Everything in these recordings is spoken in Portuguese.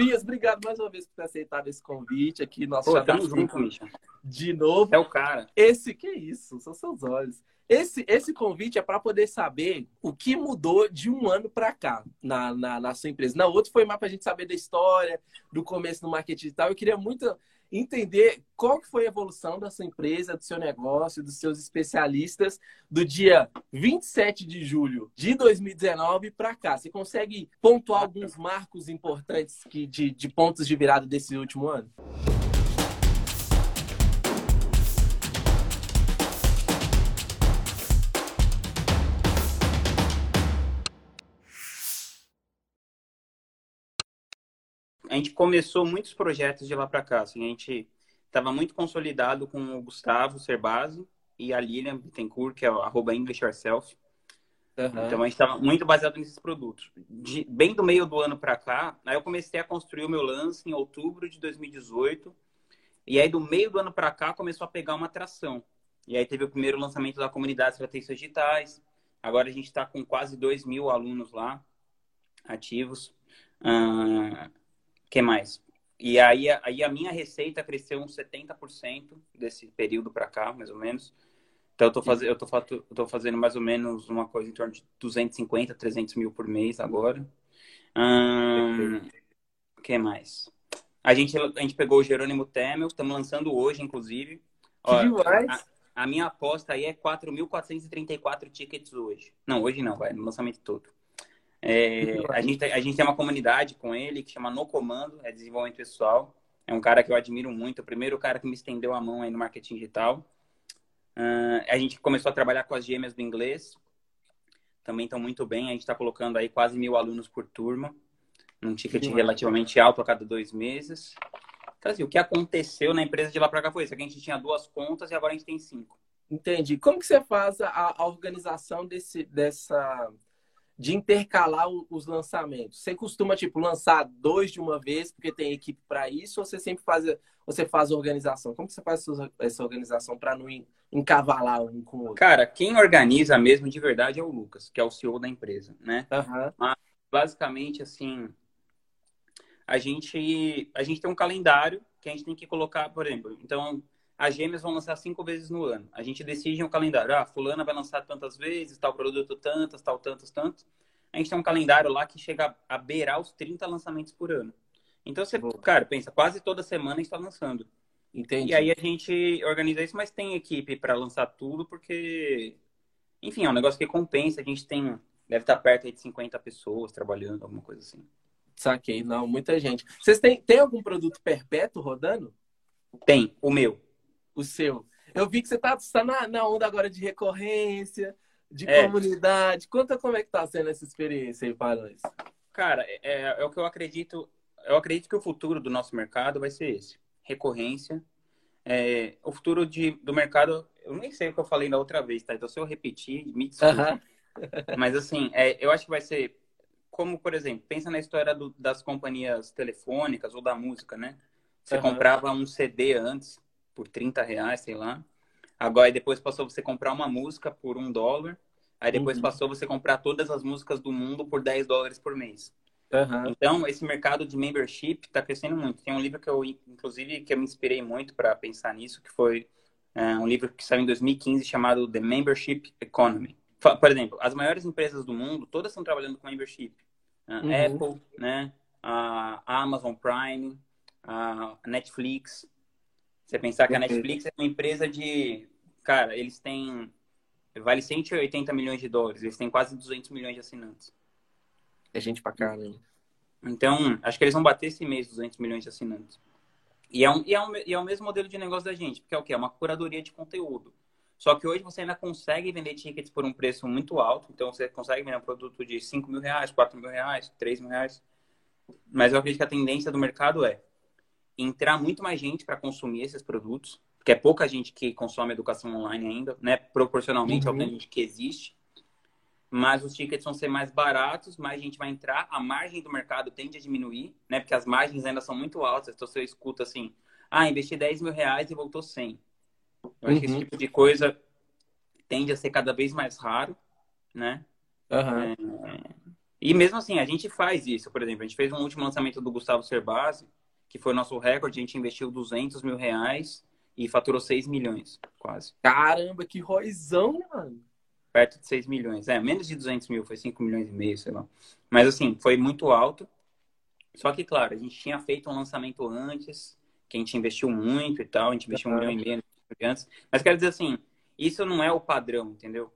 Tobias, obrigado mais uma vez por ter aceitado esse convite aqui. Nosso Pô, tamo junto, Misha. De novo. É o cara. Esse, que isso? São seus olhos. Esse, esse convite é para poder saber o que mudou de um ano para cá na, na, na, sua empresa. Na outra foi mais para a gente saber da história, do começo no marketing digital. Eu queria muito entender qual foi a evolução da sua empresa, do seu negócio, dos seus especialistas do dia 27 de julho de 2019 para cá. Você consegue pontuar alguns marcos importantes que, de, de pontos de virada desse último ano? A gente começou muitos projetos de lá para cá. Assim, a gente estava muito consolidado com o Gustavo Cerbasi e a Lilian Bittencourt, que é arroba English Yourself. Uhum. Então a gente estava muito baseado nesses produtos. De, bem do meio do ano para cá, aí eu comecei a construir o meu lance em outubro de 2018. E aí do meio do ano para cá começou a pegar uma atração. E aí teve o primeiro lançamento da comunidade Estratégias Digitais. Agora a gente está com quase 2 mil alunos lá ativos. Uh, que mais? E aí, aí a minha receita cresceu uns 70% desse período para cá, mais ou menos. Então eu tô, faz... eu, tô fato... eu tô fazendo mais ou menos uma coisa em torno de 250, 300 mil por mês agora. Hum... que mais? A gente, a gente pegou o Jerônimo Temel, estamos lançando hoje, inclusive. Ó, a, a, minha aposta aí é 4.434 tickets hoje. Não, hoje não, vai, no lançamento todo. É, a, gente, a gente tem uma comunidade com ele que chama No Comando, é desenvolvimento pessoal. É um cara que eu admiro muito, o primeiro cara que me estendeu a mão aí no marketing digital. Uh, a gente começou a trabalhar com as gêmeas do inglês, também estão muito bem. A gente está colocando aí quase mil alunos por turma, num ticket relativamente alto a cada dois meses. Então, assim, o que aconteceu na empresa de lá para cá foi isso: a gente tinha duas contas e agora a gente tem cinco. Entendi. Como que você faz a, a organização desse, dessa de intercalar os lançamentos? Você costuma tipo lançar dois de uma vez porque tem equipe para isso ou você sempre faz você faz organização? Como que você faz essa organização para não encavalar um com o outro? Cara, quem organiza mesmo de verdade é o Lucas, que é o CEO da empresa, né? Uhum. Mas, basicamente assim, a gente a gente tem um calendário que a gente tem que colocar, por exemplo, então as gêmeas vão lançar cinco vezes no ano. A gente decide um calendário. Ah, fulana vai lançar tantas vezes, tal produto tantas, tal tantas, tantas. A gente tem um calendário lá que chega a beirar os 30 lançamentos por ano. Então você, cara, pensa, quase toda semana está lançando. Entendi. E aí a gente organiza isso, mas tem equipe para lançar tudo, porque, enfim, é um negócio que compensa. A gente tem, deve estar perto de 50 pessoas trabalhando, alguma coisa assim. Saquei, não, muita gente. Vocês têm, têm algum produto perpétuo rodando? Tem, o meu o seu. Eu vi que você está tá na, na onda agora de recorrência, de é. comunidade. Conta como é que tá sendo essa experiência aí para nós. Cara, é, é, é, o que eu acredito. Eu acredito que o futuro do nosso mercado vai ser esse. Recorrência. É, o futuro de, do mercado, eu nem sei o que eu falei na outra vez, tá? Então, se eu repetir, me desculpe. -huh. Mas, assim, é, eu acho que vai ser como, por exemplo, pensa na história do, das companhias telefônicas ou da música, né? Você uhum. comprava um CD antes, por 30 reais, sei lá. Agora, depois passou você comprar uma música por um dólar. Aí depois uhum. passou você comprar todas as músicas do mundo por 10 dólares por mês. Uhum. Então, esse mercado de membership está crescendo muito. Tem um livro que eu, inclusive, que eu me inspirei muito para pensar nisso, que foi é, um livro que saiu em 2015 chamado The Membership Economy. Por exemplo, as maiores empresas do mundo, todas estão trabalhando com membership. Uh, uhum. Apple, né? A Amazon Prime, a Netflix, você pensar que a Netflix é uma empresa de. Cara, eles têm. Vale 180 milhões de dólares, eles têm quase 200 milhões de assinantes. É gente pra caramba. Então, acho que eles vão bater esse mês 200 milhões de assinantes. E é, um, e, é um, e é o mesmo modelo de negócio da gente, porque é o quê? É uma curadoria de conteúdo. Só que hoje você ainda consegue vender tickets por um preço muito alto. Então, você consegue vender um produto de 5 mil reais, 4 mil reais, 3 mil reais. Mas eu acredito que a tendência do mercado é entrar muito mais gente para consumir esses produtos, porque é pouca gente que consome educação online ainda, né? Proporcionalmente uhum. ao gente que existe. Mas os tickets vão ser mais baratos, mais gente vai entrar, a margem do mercado tende a diminuir, né? Porque as margens ainda são muito altas. Então você escuta assim, ah, investi 10 mil reais e voltou 100. Eu uhum. acho que esse uhum. tipo de coisa tende a ser cada vez mais raro, né? Uhum. É... E mesmo assim, a gente faz isso. Por exemplo, a gente fez um último lançamento do Gustavo Cerbasi, que foi o nosso recorde. A gente investiu 200 mil reais e faturou 6 milhões, quase. Caramba, que roizão, mano. Perto de 6 milhões. É, menos de 200 mil, foi 5 milhões e meio, sei lá. Mas assim, foi muito alto. Só que, claro, a gente tinha feito um lançamento antes, que a gente investiu muito e tal. A gente investiu uhum. um milhão e meio antes. Mas quero dizer assim, isso não é o padrão, entendeu?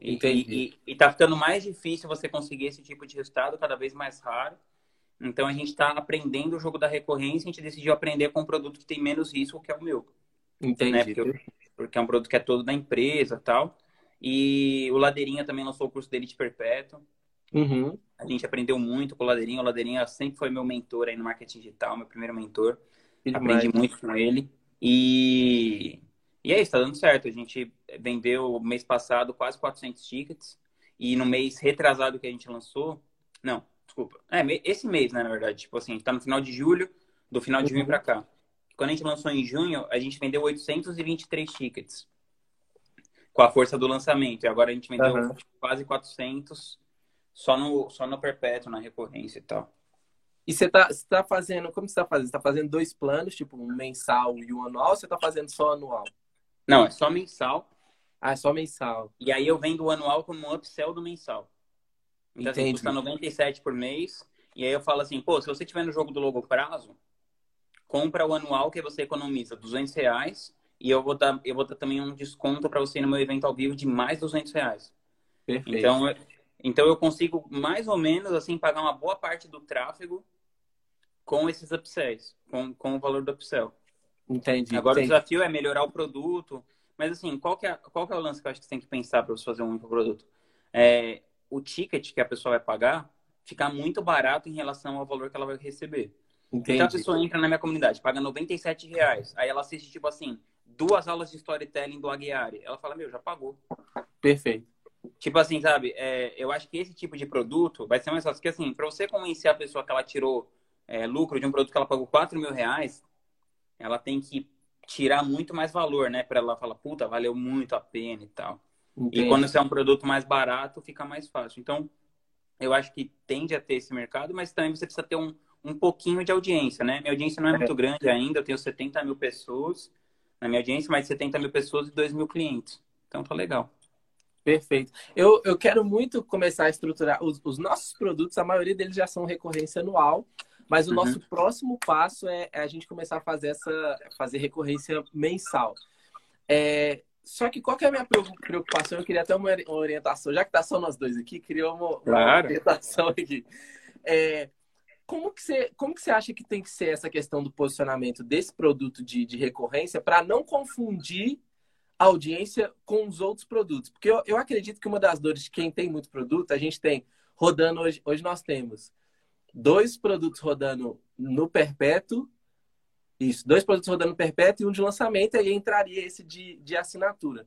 E, e, e, tá ficando mais difícil você conseguir esse tipo de resultado, cada vez mais raro. Então a gente está aprendendo o jogo da recorrência, a gente decidiu aprender com um produto que tem menos risco, que é o meu. Entendi. Né? Porque, porque, é um produto que é todo da empresa tal. E o Ladeirinha também lançou o curso dele de perpétuo. Uhum. A gente aprendeu muito com o Ladeirinha. O Ladeirinha sempre foi meu mentor aí no marketing digital, meu primeiro mentor. Aprendi muito com ele. E e é isso, tá dando certo. A gente vendeu mês passado quase 400 tickets. E no mês retrasado que a gente lançou. Não, desculpa. É, esse mês, né, na verdade. Tipo assim, a gente tá no final de julho, do final de junho uhum. pra cá. Quando a gente lançou em junho, a gente vendeu 823 tickets. Com a força do lançamento. E agora a gente vendeu uhum. quase 400 só no, só no perpétuo, na recorrência e tal. E você tá, você tá fazendo, como você tá fazendo? Você tá fazendo dois planos, tipo um mensal e um anual, ou você tá fazendo só anual? Não, é só mensal. Ah, é só mensal. E aí eu vendo o anual como um upsell do mensal. Então, assim, custa 97 por mês. E aí eu falo assim, pô, se você tiver no jogo do longo prazo, compra o anual que você economiza 200 reais e eu vou dar, eu vou dar também um desconto para você no meu evento ao vivo de mais 200 reais. Perfeito. Então, então eu consigo mais ou menos assim pagar uma boa parte do tráfego com esses upsells, com, com o valor do upsell. Entendi. Agora entendi. o desafio é melhorar o produto. Mas assim, qual que é, qual que é o lance que eu acho que você tem que pensar para você fazer um único produto? É, o ticket que a pessoa vai pagar ficar muito barato em relação ao valor que ela vai receber. Entendi. Então a pessoa entra na minha comunidade, paga 97 reais. Aí ela assiste, tipo assim, duas aulas de storytelling do Aguiari. Ela fala, meu, já pagou. Perfeito. Tipo assim, sabe? É, eu acho que esse tipo de produto vai ser mais fácil. Porque assim, para você convencer a pessoa que ela tirou é, lucro de um produto que ela pagou 4 mil reais, ela tem que tirar muito mais valor, né? Para ela falar, puta, valeu muito a pena e tal. Entendi. E quando você é um produto mais barato, fica mais fácil. Então, eu acho que tende a ter esse mercado, mas também você precisa ter um, um pouquinho de audiência, né? Minha audiência não é, é. muito grande ainda, eu tenho 70 mil pessoas na minha audiência, mas 70 mil pessoas e 2 mil clientes. Então, tá legal. Perfeito. Eu, eu quero muito começar a estruturar os, os nossos produtos, a maioria deles já são recorrência anual. Mas o uhum. nosso próximo passo é, é, a gente começar a fazer essa fazer recorrência mensal. É, só que qual que é a minha preocupação? Eu queria até uma orientação, já que tá só nós dois aqui, queria uma, claro. uma orientação aqui. É, como que, você, como que você acha que tem que ser essa questão do posicionamento desse produto de, de recorrência para não confundir a audiência com os outros produtos? Porque eu, eu acredito que uma das dores de quem tem muito produto, a gente tem rodando hoje, hoje nós temos dois produtos rodando no perpétuo. Isso, dois produtos rodando perpétuo e um de lançamento, aí entraria esse de, de assinatura.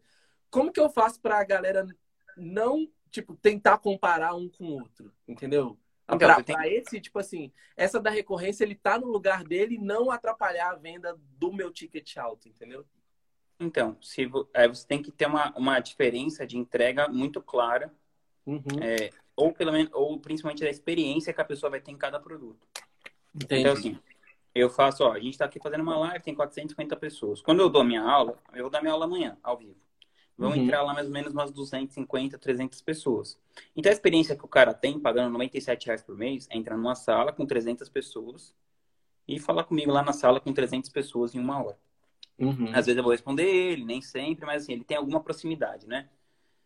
Como que eu faço para a galera não, tipo, tentar comparar um com o outro, entendeu? Então, para tem... esse, tipo assim, essa da recorrência, ele tá no lugar dele e não atrapalhar a venda do meu ticket alto, entendeu? Então, se, é, você tem que ter uma, uma diferença de entrega muito clara. Uhum. É, ou pelo menos, ou principalmente da experiência que a pessoa vai ter em cada produto. Entendi. Então, assim, eu faço, ó, a gente está aqui fazendo uma live, tem 450 pessoas. Quando eu dou minha aula, eu vou dar minha aula amanhã, ao vivo. Vão uhum. entrar lá mais ou menos umas 250, 300 pessoas. Então, a experiência que o cara tem, pagando 97 reais por mês, é entrar numa sala com 300 pessoas e falar comigo lá na sala com 300 pessoas em uma hora. Uhum. Às vezes eu vou responder ele, nem sempre, mas assim, ele tem alguma proximidade, né?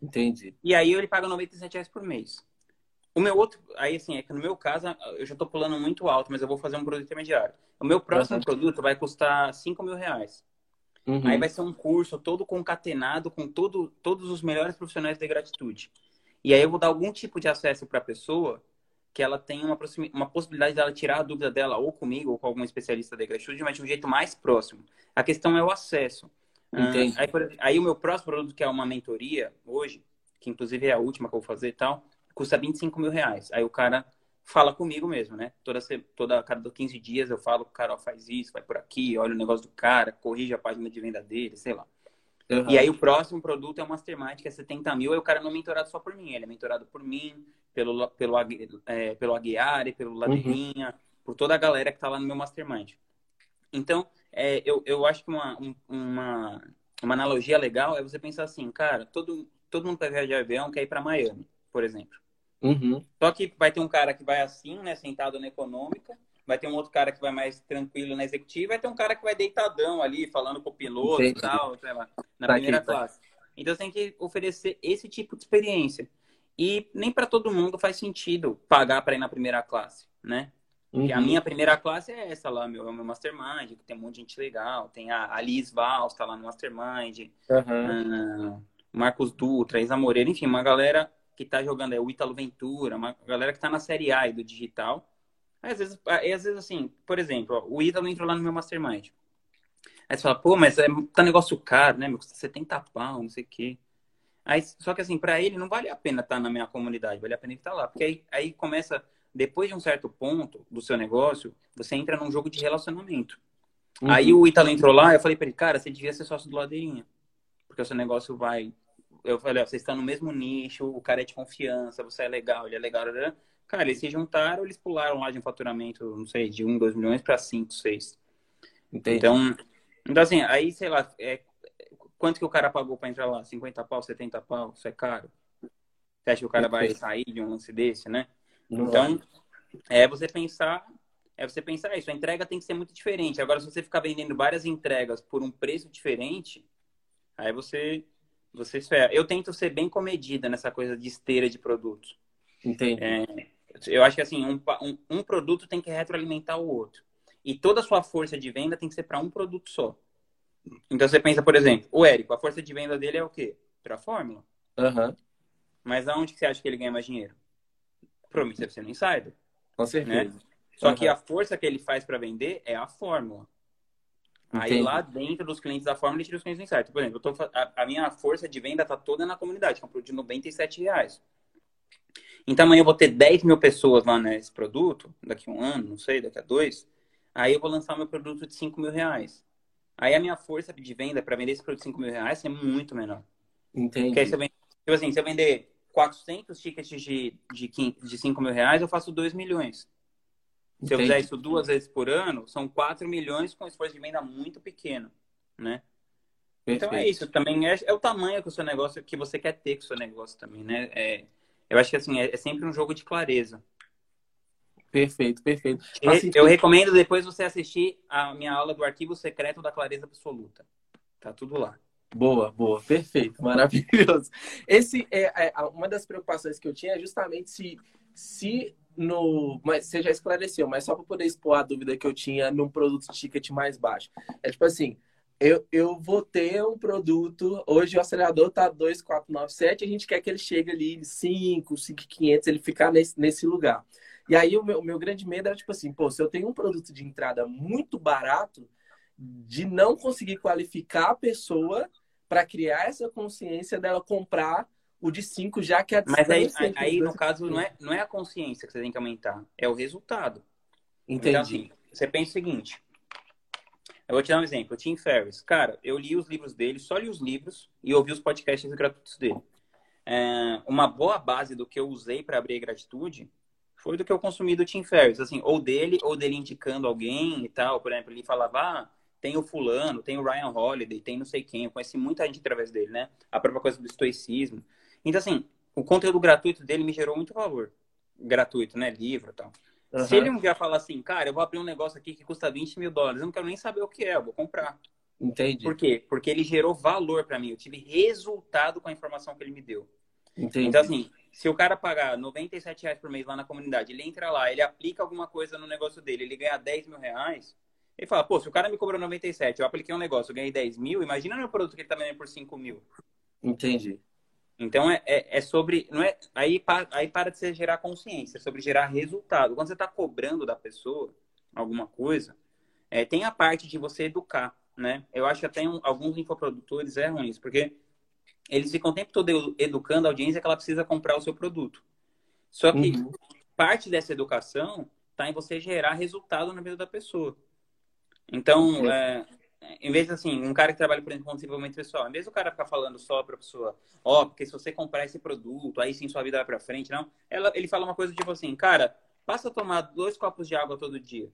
Entendi. E aí ele paga 97 reais por mês. O meu outro, aí assim, é que no meu caso, eu já estou pulando muito alto, mas eu vou fazer um produto intermediário. O meu próximo produto vai custar 5 mil reais. Uhum. Aí vai ser um curso todo concatenado com todo, todos os melhores profissionais de gratitude. E aí eu vou dar algum tipo de acesso para a pessoa que ela tenha uma, uma possibilidade dela tirar a dúvida dela ou comigo ou com algum especialista de gratitude, mas de um jeito mais próximo. A questão é o acesso. Entendi. aí, aí, o meu próximo produto, que é uma mentoria, hoje, que inclusive é a última que eu vou fazer e tal, custa 25 mil reais. Aí o cara fala comigo mesmo, né? Toda, toda cada 15 dias eu falo, o cara ó, faz isso, vai por aqui, olha o negócio do cara, corrige a página de venda dele, sei lá. Uhum. E aí o próximo produto é o Mastermind, que é 70 mil, aí o cara não é mentorado só por mim, ele é mentorado por mim, pelo, pelo, é, pelo Aguiar, pelo uhum. Ladeirinha, uhum. por toda a galera que está lá no meu mastermind. Então, é, eu, eu acho que uma, uma, uma analogia legal é você pensar assim, cara, todo, todo mundo vai viajar de avião quer ir para Miami, por exemplo. Uhum. Só que vai ter um cara que vai assim, né, sentado na econômica, vai ter um outro cara que vai mais tranquilo na executiva, vai ter um cara que vai deitadão ali, falando com o piloto e tal, sei lá, na tá primeira aqui, tá. classe. Então você tem que oferecer esse tipo de experiência. E nem para todo mundo faz sentido pagar para ir na primeira classe, né? Uhum. a minha primeira classe é essa lá, meu, é meu mastermind, que tem um monte de gente legal. Tem a, a Liz Vals, tá lá no mastermind. Uhum. Uh, Marcos Dutra, Isa Moreira, enfim, uma galera que tá jogando, é o Ítalo Ventura, uma galera que tá na série A do digital. Aí, às vezes, aí, às vezes, assim, por exemplo, ó, o Ítalo entrou lá no meu mastermind. Aí você fala, pô, mas é, tá negócio caro, né? Meu, custa 70 pau, não sei o quê. Aí, só que assim, para ele não vale a pena estar tá na minha comunidade, vale a pena ele estar tá lá. Porque aí, aí começa, depois de um certo ponto do seu negócio, você entra num jogo de relacionamento. Uhum. Aí o Italo entrou lá, eu falei para ele, cara, você devia ser sócio do Ladeirinha. Porque o seu negócio vai. Eu falei, ó, vocês estão no mesmo nicho, o cara é de confiança, você é legal, ele é legal. Cara, eles se juntaram, eles pularam lá de um faturamento, não sei, de 1, 2 milhões para 5, 6. Entendi. Então, então, assim, aí, sei lá, é, quanto que o cara pagou para entrar lá? 50 pau, 70 pau? Isso é caro. Você acha que o cara vai sair de um lance desse, né? Não então, vai. é você pensar, é você pensar isso. A entrega tem que ser muito diferente. Agora, se você ficar vendendo várias entregas por um preço diferente, aí você você. Eu tento ser bem comedida nessa coisa de esteira de produtos. Entendi. É, eu acho que assim, um, um, um produto tem que retroalimentar o outro. E toda a sua força de venda tem que ser para um produto só. Então você pensa, por exemplo, o Érico, a força de venda dele é o quê? Para a fórmula. Uhum. Mas aonde que você acha que ele ganha mais dinheiro? Provavelmente deve ser no insider. Com certeza. Né? Só uhum. que a força que ele faz para vender é a fórmula. Entendi. Aí lá dentro dos clientes da fórmula, ele tira os clientes do insider. Por exemplo, tô, a, a, minha força de venda tá toda na comunidade, que é um produto de 97 reais. Então amanhã eu vou ter 10 mil pessoas lá nesse produto, daqui a um ano, não sei, daqui a dois. Aí eu vou lançar meu produto de 5 mil reais. Aí a minha força de venda para vender esse produto de 5 mil reais é muito menor. Entendi. Porque aí se eu vender, tipo assim, se eu vender 400 tickets de, de, de 5 mil reais, eu faço 2 milhões. Se eu fizer isso duas vezes por ano, são 4 milhões com esforço de venda muito pequeno, né? Perfeito. Então é isso, também é, é, o tamanho que o seu negócio, que você quer ter com o seu negócio também, né? É, eu acho que assim, é, é sempre um jogo de clareza. Perfeito, perfeito. Assim, eu recomendo depois você assistir a minha aula do arquivo secreto da clareza absoluta. Tá tudo lá. Boa, boa, perfeito, maravilhoso. Esse é, é uma das preocupações que eu tinha é justamente se se no, mas você já esclareceu, mas só para poder expor a dúvida que eu tinha num produto ticket mais baixo. É tipo assim, eu, eu vou ter um produto, hoje o acelerador tá 2,497, a gente quer que ele chegue ali 5, 5,500, ele ficar nesse, nesse lugar. E aí o meu, o meu grande medo era tipo assim, pô, se eu tenho um produto de entrada muito barato, de não conseguir qualificar a pessoa para criar essa consciência dela comprar o de 5, já que a Mas aí, aí no caso, não é, não é a consciência que você tem que aumentar, é o resultado. Entendi. Então, assim, você pensa o seguinte. Eu vou te dar um exemplo. O Tim Ferriss. Cara, eu li os livros dele, só li os livros e ouvi os podcasts gratuitos dele. É, uma boa base do que eu usei para abrir a gratitude foi do que eu consumi do Tim Ferriss, assim, ou dele, ou dele indicando alguém e tal. Por exemplo, ele falava, ah, tem o fulano, tem o Ryan Holiday, tem não sei quem. Eu conheci muita gente através dele, né? A própria coisa do estoicismo. Então, assim, o conteúdo gratuito dele me gerou muito valor. Gratuito, né? Livro e tal. Uhum. Se ele um dia falar assim, cara, eu vou abrir um negócio aqui que custa 20 mil dólares, eu não quero nem saber o que é, eu vou comprar. Entendi. Por quê? Porque ele gerou valor para mim. Eu tive resultado com a informação que ele me deu. Entendi. Então, assim, se o cara pagar 97 reais por mês lá na comunidade, ele entra lá, ele aplica alguma coisa no negócio dele, ele ganha 10 mil reais, ele fala, pô, se o cara me cobrou 97, eu apliquei um negócio, eu ganhei 10 mil, imagina meu produto que ele tá vendendo por 5 mil. Entendi. Então, é, é, é, sobre. Não é, aí, aí para de você gerar consciência, é sobre gerar resultado. Quando você está cobrando da pessoa alguma coisa, é, tem a parte de você educar, né? Eu acho que até um, alguns infoprodutores erram isso, porque eles ficam o tempo todo educando a audiência que ela precisa comprar o seu produto. Só que uhum. parte dessa educação está em você gerar resultado na vida da pessoa. Então, é, em vez assim, um cara que trabalha, por exemplo, com desenvolvimento pessoal, em vez do cara ficar falando só para a pessoa, ó, oh, porque se você comprar esse produto, aí sim sua vida vai para frente, não. Ela, ele fala uma coisa tipo assim, cara, passa a tomar dois copos de água todo dia.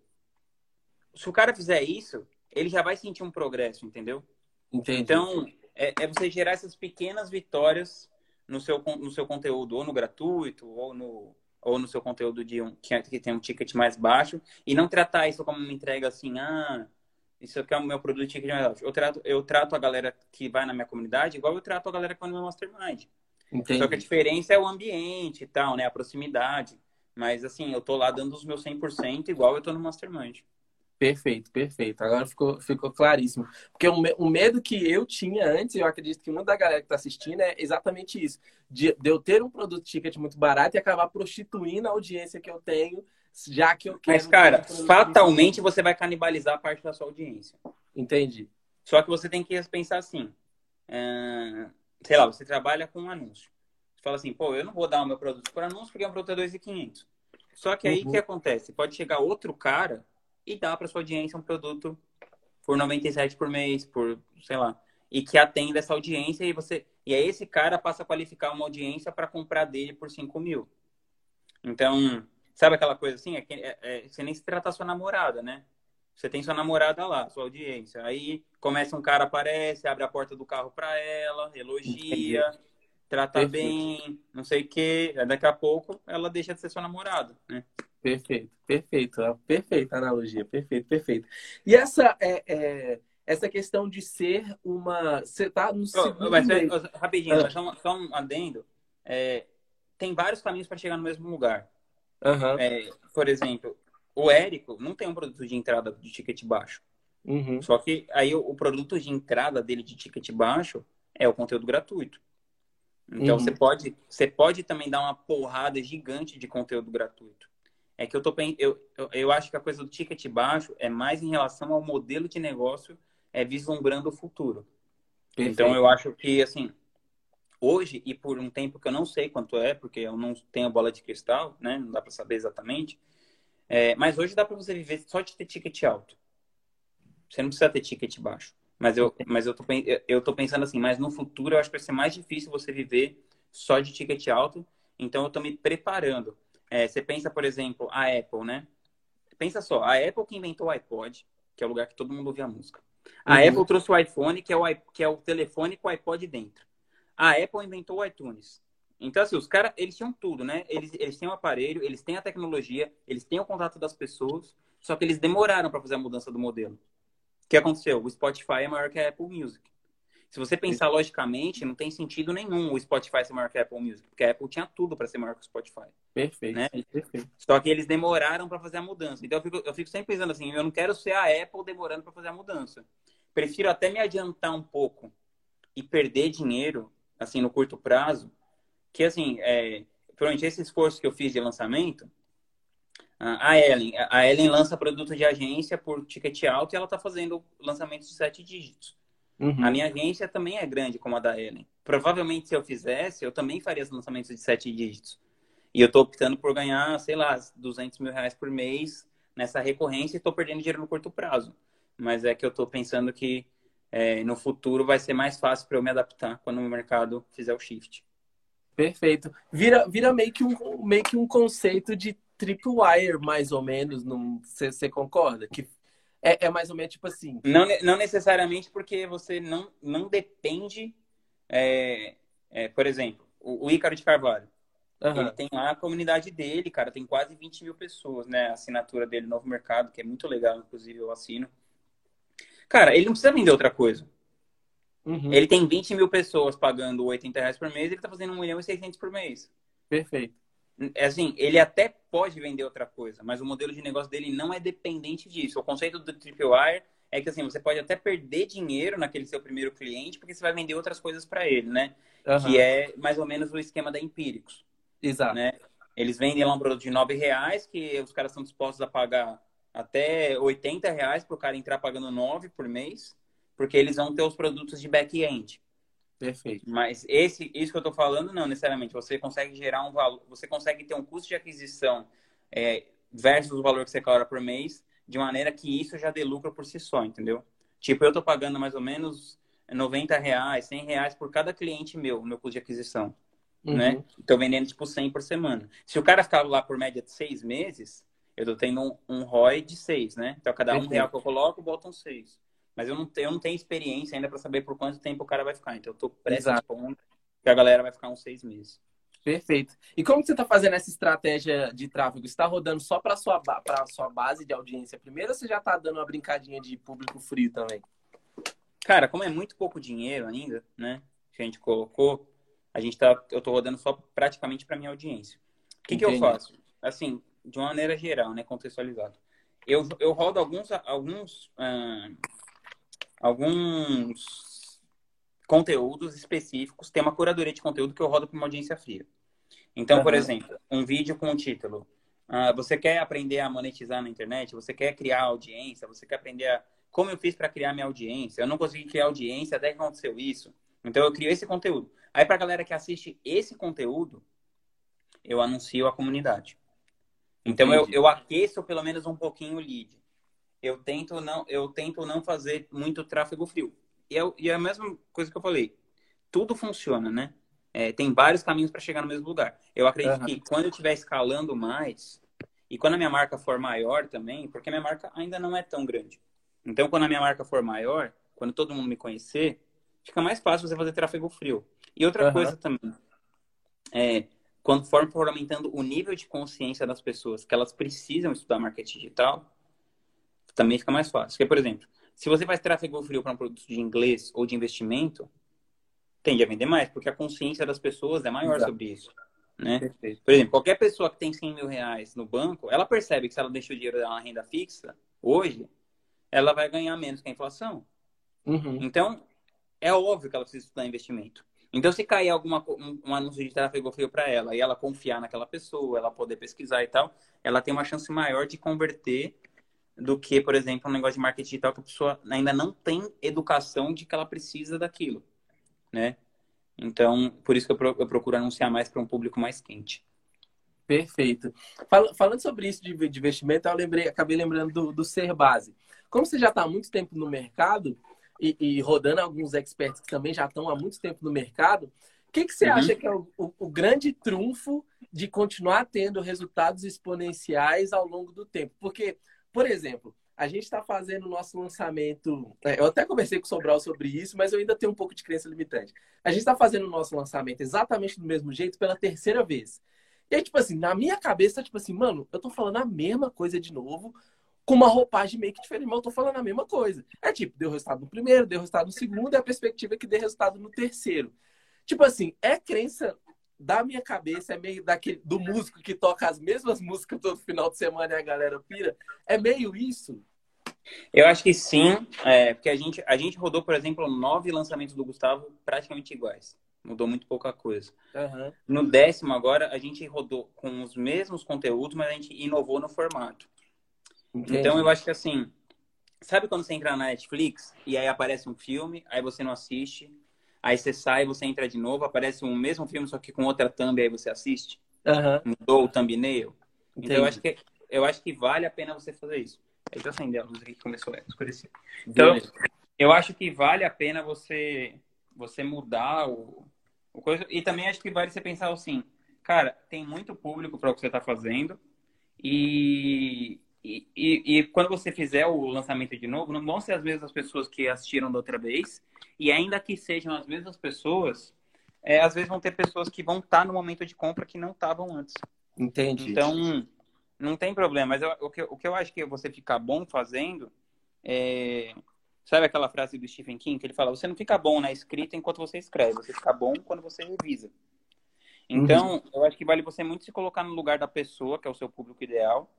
Se o cara fizer isso, ele já vai sentir um progresso, entendeu? Entendi. Então, é, é você gerar essas pequenas vitórias no seu, no seu conteúdo, ou no gratuito, ou no, ou no seu conteúdo de um, que, que tem um ticket mais baixo, e não tratar isso como uma entrega assim, ah, isso aqui é o meu produto de ticket mais baixo. Eu trato, eu trato a galera que vai na minha comunidade igual eu trato a galera que vai no meu mastermind. Entendi. Só que a diferença é o ambiente e tal, né? A proximidade. Mas, assim, eu tô lá dando os meus 100% igual eu tô no mastermind. Perfeito, perfeito. Agora ficou, ficou claríssimo. Porque o, o medo que eu tinha antes, eu acredito que uma da galera que está assistindo é exatamente isso. De, de, eu ter um produto ticket muito barato e acabar prostituindo a audiência que eu tenho, já que eu quero. Mas, cara, fatalmente você vai canibalizar parte da sua audiência. Entendi. Só que você tem que pensar assim. É... Sei lá, você trabalha com um anúncio. Você fala assim, pô, eu não vou dar o meu produto por anúncio porque é um produto é 2,500. Só que aí o uhum. que acontece? Pode chegar outro cara e dar para sua audiência um produto por 97 por mês, por, sei lá, e que atenda essa audiência e você e aí esse cara passa a qualificar uma audiência para comprar dele por 5 mil. Então, sabe aquela coisa assim? É que, é, é, você nem se trata sua namorada, né? Você tem sua namorada lá, sua audiência. Aí começa um cara, aparece, abre a porta do carro para ela, elogia, Entendi. trata Perfeito. bem, não sei o quê. Daqui a pouco ela deixa de ser sua namorada, né? Perfeito, perfeito, perfeita analogia, perfeito, perfeito. E essa é, é, essa questão de ser uma, você tá no segundo mas, meio. rapidinho, ah. só, só, um adendo. É, tem vários caminhos para chegar no mesmo lugar. Uhum. É, por exemplo, o Érico não tem um produto de entrada de ticket baixo. Uhum. Só que aí o, produto de entrada dele de ticket baixo é o conteúdo gratuito. Então uhum. você pode você pode também dar uma porrada gigante de conteúdo gratuito. É que eu, tô, eu, eu, eu acho que a coisa do ticket baixo é mais em relação ao modelo de negócio é vislumbrando o futuro. Perfeito. Então, eu acho que, assim, hoje, e por um tempo que eu não sei quanto é, porque eu não tenho bola de cristal, né? Não dá para saber exatamente. É, mas hoje dá para você viver só de ter ticket alto. Você não precisa ter ticket baixo. Mas eu, mas eu, tô, eu tô pensando assim, mas no futuro eu acho que vai ser mais difícil você viver só de ticket alto. Então eu tô me preparando. É, você pensa, por exemplo, a Apple, né? Pensa só, a Apple que inventou o iPod, que é o lugar que todo mundo ouvia música. A uhum. Apple trouxe o iPhone, que é o, que é o telefone com o iPod dentro. A Apple inventou o iTunes. Então, assim, os caras, eles tinham tudo, né? Eles, eles têm o aparelho, eles têm a tecnologia, eles têm o contato das pessoas, só que eles demoraram para fazer a mudança do modelo. O que aconteceu? O Spotify é maior que a Apple Music. Se você pensar logicamente, não tem sentido nenhum o Spotify ser maior que a Apple Music, porque a Apple tinha tudo para ser maior que o Spotify. Perfeito. Né? Perfeito. Só que eles demoraram para fazer a mudança. Então eu fico, eu fico sempre pensando assim, eu não quero ser a Apple demorando para fazer a mudança. Prefiro até me adiantar um pouco e perder dinheiro, assim, no curto prazo, que assim, é, pronto, esse esforço que eu fiz de lançamento, a Ellen, a Ellen lança produto de agência por ticket alto e ela está fazendo lançamentos de sete dígitos. Uhum. A minha agência também é grande como a da Ellen. Provavelmente, se eu fizesse, eu também faria lançamentos de sete dígitos. E eu estou optando por ganhar, sei lá, 200 mil reais por mês nessa recorrência e estou perdendo dinheiro no curto prazo. Mas é que eu estou pensando que é, no futuro vai ser mais fácil para eu me adaptar quando o mercado fizer o shift. Perfeito. Vira, vira meio, que um, meio que um conceito de tripwire, mais ou menos. Você concorda? Que é, é mais ou menos tipo assim. Não, não necessariamente porque você não, não depende. É, é, por exemplo, o, o Ícaro de Carvalho. Uhum. Ele tem lá a comunidade dele, cara, tem quase 20 mil pessoas, né? A assinatura dele, Novo Mercado, que é muito legal, inclusive eu assino. Cara, ele não precisa vender outra coisa. Uhum. Ele tem 20 mil pessoas pagando 80 reais por mês, ele tá fazendo 1 milhão e 600 por mês. Perfeito. É assim, ele até pode vender outra coisa, mas o modelo de negócio dele não é dependente disso. O conceito do Tripwire é que assim, você pode até perder dinheiro naquele seu primeiro cliente, porque você vai vender outras coisas para ele, né? Uhum. Que é mais ou menos o esquema da Empíricos. Exato. Né? Eles vendem lá um produto de 9 reais, que os caras são dispostos a pagar até 80 reais para o cara entrar pagando 9 por mês, porque eles vão ter os produtos de back-end. Perfeito. Mas esse, isso que eu estou falando, não necessariamente. Você consegue gerar um valor, você consegue ter um custo de aquisição é, versus o valor que você cobra por mês, de maneira que isso já dê lucro por si só, entendeu? Tipo, eu tô pagando mais ou menos 90 reais, 100 reais por cada cliente meu, meu custo de aquisição. Uhum. Né? Tô vendendo, tipo, 100 por semana. Se o cara ficar lá por média de seis meses, eu tô tendo um, um ROI de seis, né? Então, cada um real que eu coloco, um seis. Mas eu não, tenho, eu não tenho experiência ainda para saber por quanto tempo o cara vai ficar. Então, eu tô pressupondo que a galera vai ficar uns seis meses. Perfeito. E como você está fazendo essa estratégia de tráfego? Está rodando só para sua para sua base de audiência primeiro ou você já está dando uma brincadinha de público frio também? Cara, como é muito pouco dinheiro ainda, né? Que a gente colocou, a gente tá, eu estou rodando só praticamente para minha audiência. O que, que eu faço? Assim, de uma maneira geral, né, contextualizado. Eu, eu rodo alguns alguns uh, alguns conteúdos específicos, tem uma curadoria de conteúdo que eu rodo para uma audiência fria. Então, uhum. por exemplo, um vídeo com o título uh, você quer aprender a monetizar na internet? Você quer criar audiência? Você quer aprender a... como eu fiz para criar minha audiência? Eu não consegui criar audiência até que aconteceu isso. Então, eu crio esse conteúdo. Aí, para a galera que assiste esse conteúdo, eu anuncio a comunidade. Então, eu, eu aqueço pelo menos um pouquinho o lead eu tento não, eu tento não fazer muito tráfego frio. E é, e é a mesma coisa que eu falei. Tudo funciona, né? É, tem vários caminhos para chegar no mesmo lugar. Eu acredito uhum. que quando eu estiver escalando mais, e quando a minha marca for maior também, porque a minha marca ainda não é tão grande. Então, quando a minha marca for maior, quando todo mundo me conhecer, fica mais fácil você fazer tráfego frio. E outra uhum. coisa também, é, quando for aumentando o nível de consciência das pessoas que elas precisam estudar marketing digital, também fica mais fácil. Porque, por exemplo, se você faz tráfego frio para um produto de inglês ou de investimento, tende a vender mais, porque a consciência das pessoas é maior Exato. sobre isso. Né? Por exemplo, qualquer pessoa que tem 100 mil reais no banco, ela percebe que se ela deixa o dinheiro dela na renda fixa, hoje, ela vai ganhar menos que a inflação. Uhum. Então, é óbvio que ela precisa estudar investimento. Então, se cair alguma, um, um anúncio de tráfego frio para ela e ela confiar naquela pessoa, ela poder pesquisar e tal, ela tem uma chance maior de converter do que, por exemplo, um negócio de marketing digital que a pessoa ainda não tem educação de que ela precisa daquilo, né? Então, por isso que eu procuro anunciar mais para um público mais quente. Perfeito. falando sobre isso de, investimento, eu lembrei, acabei lembrando do, do Ser Base. Como você já está há muito tempo no mercado e, e, rodando alguns experts que também já estão há muito tempo no mercado, o que, que você uhum. acha que é o, o, o grande trunfo de continuar tendo resultados exponenciais ao longo do tempo? Porque por exemplo, a gente está fazendo o nosso lançamento. É, eu até conversei com o Sobral sobre isso, mas eu ainda tenho um pouco de crença limitante. A gente está fazendo o nosso lançamento exatamente do mesmo jeito pela terceira vez. E aí, tipo assim, na minha cabeça, tipo assim, mano, eu tô falando a mesma coisa de novo, com uma roupagem meio que diferente, mas eu tô falando a mesma coisa. É tipo, deu resultado no primeiro, deu resultado no segundo, e a perspectiva é que dê resultado no terceiro. Tipo assim, é crença da minha cabeça é meio daquele do músico que toca as mesmas músicas todo final de semana e a galera pira. É meio isso? Eu acho que sim, é, porque a gente, a gente rodou, por exemplo, nove lançamentos do Gustavo praticamente iguais. Mudou muito pouca coisa. Uhum. No décimo agora, a gente rodou com os mesmos conteúdos, mas a gente inovou no formato. Entendi. Então eu acho que assim, sabe quando você entra na Netflix e aí aparece um filme, aí você não assiste, Aí você sai, você entra de novo, aparece um mesmo filme, só que com outra thumb, aí você assiste. Uhum. Mudou o thumbnail. Entendi. Então eu acho, que, eu acho que vale a pena você fazer isso. Aí eu acender a luz aqui que começou a escurecer. Então, eu acho que vale a pena você, você mudar o, o coisa. E também acho que vale você pensar assim, cara, tem muito público para o que você está fazendo. E, e, e, e, quando você fizer o lançamento de novo, não vão ser as mesmas pessoas que assistiram da outra vez. E ainda que sejam as mesmas pessoas, é, às vezes vão ter pessoas que vão estar no momento de compra que não estavam antes. Entendi. Então, não tem problema. Mas eu, o, que, o que eu acho que você ficar bom fazendo é. Sabe aquela frase do Stephen King que ele fala: você não fica bom na escrita enquanto você escreve, você fica bom quando você revisa. Então, uhum. eu acho que vale você muito se colocar no lugar da pessoa, que é o seu público ideal,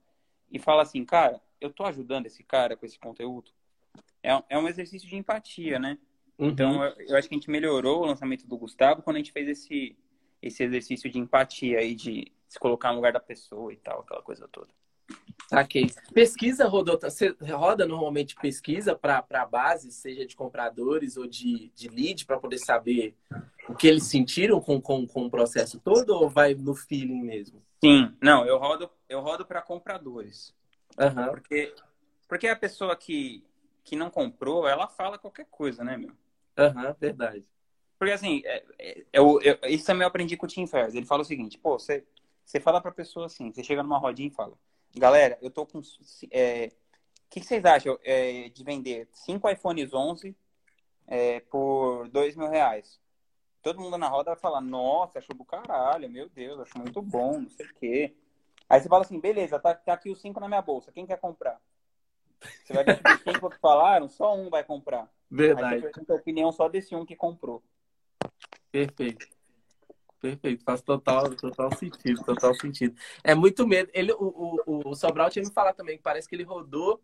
e fala assim, cara, eu tô ajudando esse cara com esse conteúdo. É, é um exercício de empatia, né? Uhum. Então, eu, eu, acho que a gente melhorou o lançamento do Gustavo quando a gente fez esse, esse exercício de empatia aí, de se colocar no lugar da pessoa e tal, aquela coisa toda. Saquei. Pesquisa, Rodolfo, você roda normalmente pesquisa para a base, seja de compradores ou de, de lead, para poder saber o que eles sentiram com, com, com o processo todo ou vai no feeling mesmo? Sim, não, eu rodo, eu rodo para compradores. Uhum. Porque, porque a pessoa que, que não comprou, ela fala qualquer coisa, né, meu? Aham, uhum, verdade. Porque assim, é, é, eu, eu, isso também eu aprendi com o Tim Ferriss. Ele fala o seguinte, pô, você, você fala pra pessoa assim, você chega numa rodinha e fala, galera, eu tô com. É, o que, que vocês acham é, de vender cinco iPhones 11 é, por dois mil reais? Todo mundo na roda vai falar, nossa, achou do caralho, meu Deus, acho muito bom, não sei o quê. Aí você fala assim, beleza, tá, tá aqui os cinco na minha bolsa, quem quer comprar? Você vai ver que os cinco que falaram, só um vai comprar. Verdade. Aí você pergunta a opinião só desse um que comprou. Perfeito. Perfeito, faz total, total sentido, total sentido. É muito medo. Ele, o, o, o Sobral tinha me falado também que parece que ele rodou,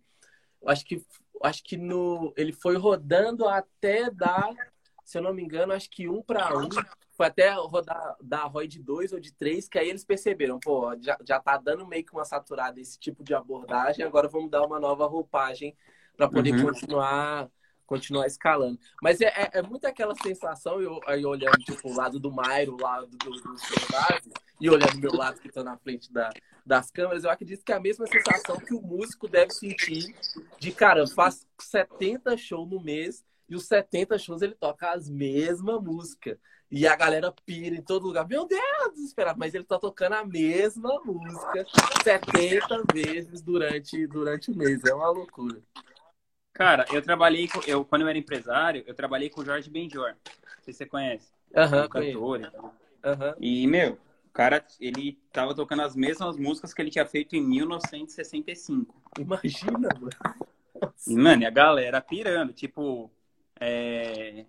acho que, acho que no, ele foi rodando até dar, se eu não me engano, acho que um para um. Foi até rodar da ROI de dois ou de três, que aí eles perceberam, pô, já, já tá dando meio que uma saturada esse tipo de abordagem, agora vamos dar uma nova roupagem para poder uhum. continuar continuar escalando. Mas é, é, é muito aquela sensação, eu aí olhando tipo, o lado do Mairo, o lado do, do, e olhando o meu lado que está na frente da, das câmeras, eu acredito que é a mesma sensação que o músico deve sentir de, cara, faz 70 shows no mês e os 70 shows ele toca as mesmas músicas. E a galera pira em todo lugar. Meu Deus, desesperado. Mas ele tá tocando a mesma música 70 vezes durante, durante o mês. É uma loucura. Cara, eu trabalhei com. Eu, quando eu era empresário, eu trabalhei com o Jorge Benjor. Não sei se você conhece. Aham, uhum, cantor e tal. Uhum. E, meu, o cara, ele tava tocando as mesmas músicas que ele tinha feito em 1965. Imagina, mano. E, mano, e a galera pirando, tipo. É...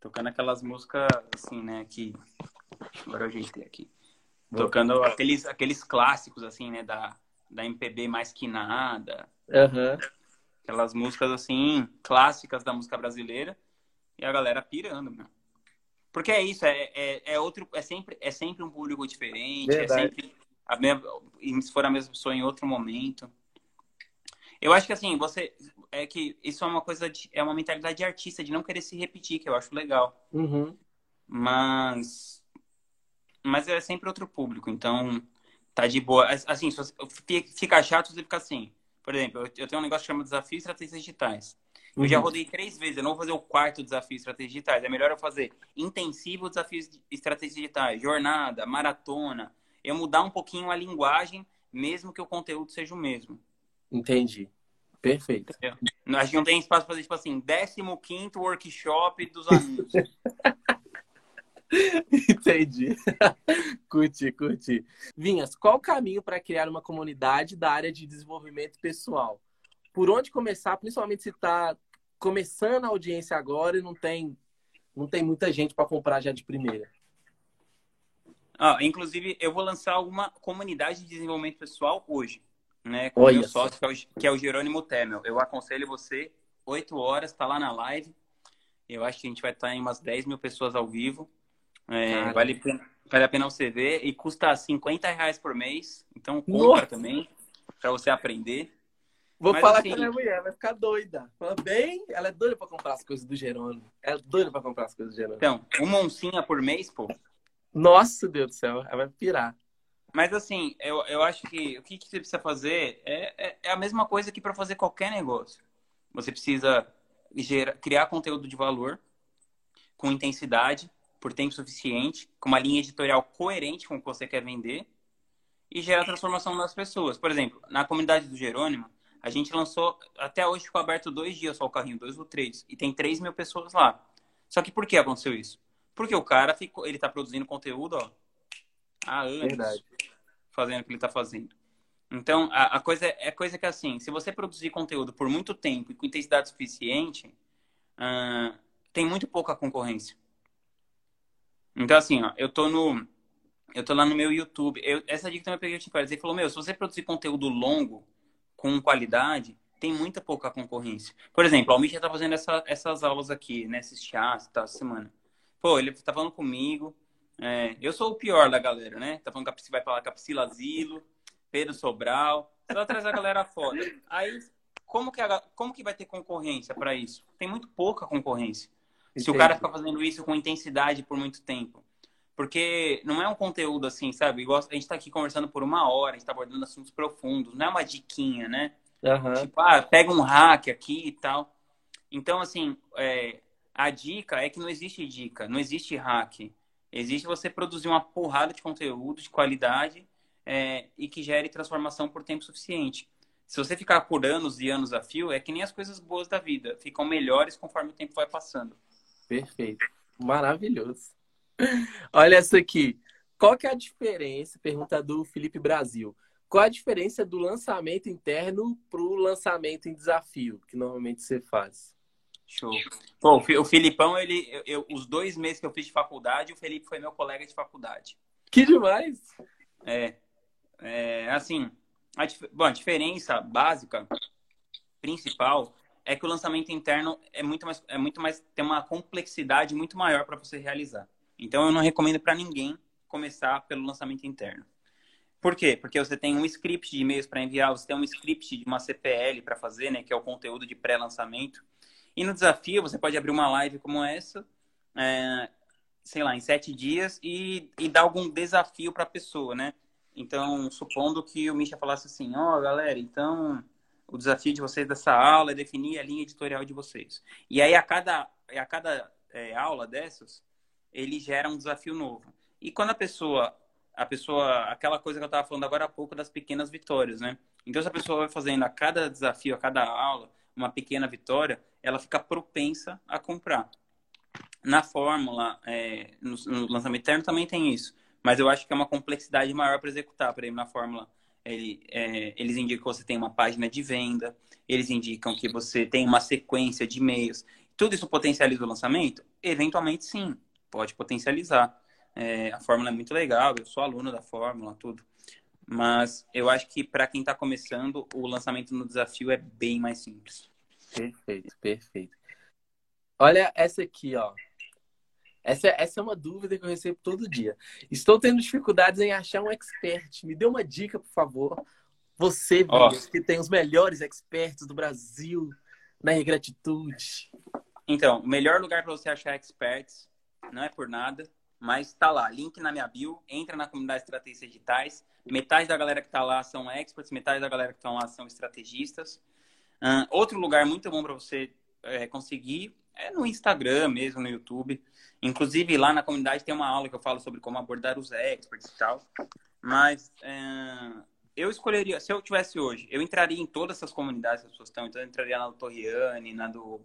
Tocando aquelas músicas, assim, né, que. Agora eu ajeitei aqui. Tocando aqueles, aqueles clássicos, assim, né, da, da MPB mais que nada. Aham. Uhum Aquelas músicas, assim, clássicas da música brasileira. E a galera pirando, meu. Porque é isso, é, é, é, outro, é sempre, é sempre um público diferente, é Verdade. é sempre a mesma, se for a mesma pessoa em outro momento. Eu acho que assim, você é que isso é uma coisa de, é uma mentalidade de artista de não querer se repetir, que eu acho legal. Uhum. Mas mas é sempre outro público, então tá de boa. Assim, se fica chato você fica assim. Por exemplo, eu tenho um negócio que chama Desafio Estratégias Digitais. Eu uhum. já rodei três vezes, eu não vou fazer o quarto desafio estratégias digitais. É melhor eu fazer intensivo desafio estratégias digitais, jornada, maratona. Eu mudar um pouquinho a linguagem, mesmo que o conteúdo seja o mesmo. Entendi. Perfeito. Entendeu? A gente não tem espaço para fazer, tipo assim, 15 workshop dos alunos. Entendi. curti, curti. Vinhas, qual o caminho para criar uma comunidade da área de desenvolvimento pessoal? Por onde começar, principalmente se está começando a audiência agora e não tem, não tem muita gente para comprar já de primeira? Ah, inclusive, eu vou lançar uma comunidade de desenvolvimento pessoal hoje, né? Com o meu sócio, que é o Jerônimo Temel. Eu aconselho você, 8 horas, tá lá na live. Eu acho que a gente vai estar em umas 10 mil pessoas ao vivo. É, vale, pena, vale a pena você ver. E custa 50 reais por mês. Então compra Nossa. também, para você aprender. Vou Mas, falar assim, que a minha mulher vai ficar doida. Fala bem, ela é doida para comprar as coisas do Jerônimo. Ela é doida para comprar as coisas do Jerônimo. Então, uma oncinha por mês, pô. Nossa, Deus do céu, ela vai pirar. Mas assim, eu, eu acho que o que, que você precisa fazer é, é, é a mesma coisa que para fazer qualquer negócio. Você precisa gerar, criar conteúdo de valor com intensidade por tempo suficiente, com uma linha editorial coerente com o que você quer vender e gerar transformação nas pessoas. Por exemplo, na comunidade do Jerônimo, a gente lançou, até hoje ficou aberto dois dias só o carrinho, dois ou três, e tem três mil pessoas lá. Só que por que aconteceu isso? Porque o cara ficou, ele tá produzindo conteúdo, ó, há anos, Verdade. fazendo o que ele tá fazendo. Então, a, a coisa é, é coisa que assim, se você produzir conteúdo por muito tempo e com intensidade suficiente, uh, tem muito pouca concorrência. Então, assim, ó, eu tô no. Eu tô lá no meu YouTube. Eu, essa dica também eu peguei o Tim Ele falou, meu, se você produzir conteúdo longo, com qualidade, tem muita pouca concorrência. Por exemplo, o Almir já tá fazendo essa, essas aulas aqui, nesses chás e tal, semana. Pô, ele tá falando comigo. É, eu sou o pior da galera, né? Tá falando que vai falar com Zilo, Pedro Sobral. Só traz a galera foda. Aí, como que, a, como que vai ter concorrência para isso? Tem muito pouca concorrência. Entendi. Se o cara ficar fazendo isso com intensidade por muito tempo. Porque não é um conteúdo assim, sabe? Igual a gente está aqui conversando por uma hora, a gente está abordando assuntos profundos, não é uma diquinha, né? Uhum. Tipo, ah, pega um hack aqui e tal. Então, assim, é, a dica é que não existe dica, não existe hack. Existe você produzir uma porrada de conteúdo de qualidade é, e que gere transformação por tempo suficiente. Se você ficar por anos e anos a fio, é que nem as coisas boas da vida, ficam melhores conforme o tempo vai passando. Perfeito. Maravilhoso. Olha essa aqui. Qual que é a diferença? Pergunta do Felipe Brasil. Qual a diferença do lançamento interno para o lançamento em desafio, que normalmente você faz? Show. Pô, o Filipão, ele, eu, eu, os dois meses que eu fiz de faculdade, o Felipe foi meu colega de faculdade. Que demais! É. é assim, a, bom, a diferença básica, principal, é que o lançamento interno é muito mais, é muito mais tem uma complexidade muito maior para você realizar. Então, eu não recomendo para ninguém começar pelo lançamento interno. Por quê? Porque você tem um script de e-mails para enviar, você tem um script de uma CPL para fazer, né, que é o conteúdo de pré-lançamento. E no desafio, você pode abrir uma live como essa, é, sei lá, em sete dias e, e dar algum desafio para a pessoa, né? Então, supondo que o Misha falasse assim, ó, oh, galera, então o desafio de vocês dessa aula é definir a linha editorial de vocês. E aí, a cada, a cada é, aula dessas, ele gera um desafio novo. E quando a pessoa, a pessoa, aquela coisa que eu estava falando agora há pouco das pequenas vitórias, né? Então, se a pessoa vai fazendo a cada desafio, a cada aula, uma pequena vitória, ela fica propensa a comprar. Na fórmula, é, no, no, lançamento interno também tem isso, mas eu acho que é uma complexidade maior para executar. Por exemplo, na fórmula, ele, é, eles indicam que você tem uma página de venda, eles indicam que você tem uma sequência de e-mails. Tudo isso potencializa o lançamento? Eventualmente, sim, pode potencializar. É, a fórmula é muito legal, eu sou aluno da fórmula, tudo. Mas eu acho que para quem está começando, o lançamento no desafio é bem mais simples. Perfeito, perfeito. Olha essa aqui, ó. Essa, essa é uma dúvida que eu recebo todo dia. Estou tendo dificuldades em achar um expert. Me dê uma dica, por favor. Você, Vinícius, que tem os melhores experts do Brasil na ingratitude. Então, o melhor lugar para você achar experts não é por nada, mas está lá, link na minha bio, entra na comunidade Estratégias Digitais. Metade da galera que está lá são experts, metade da galera que estão lá são estrategistas. Outro lugar muito bom para você é, conseguir é no Instagram mesmo, no YouTube. Inclusive, lá na comunidade tem uma aula que eu falo sobre como abordar os experts e tal. Mas uh, eu escolheria, se eu tivesse hoje, eu entraria em todas essas comunidades que as pessoas estão. Então, eu entraria na do Torriani, na do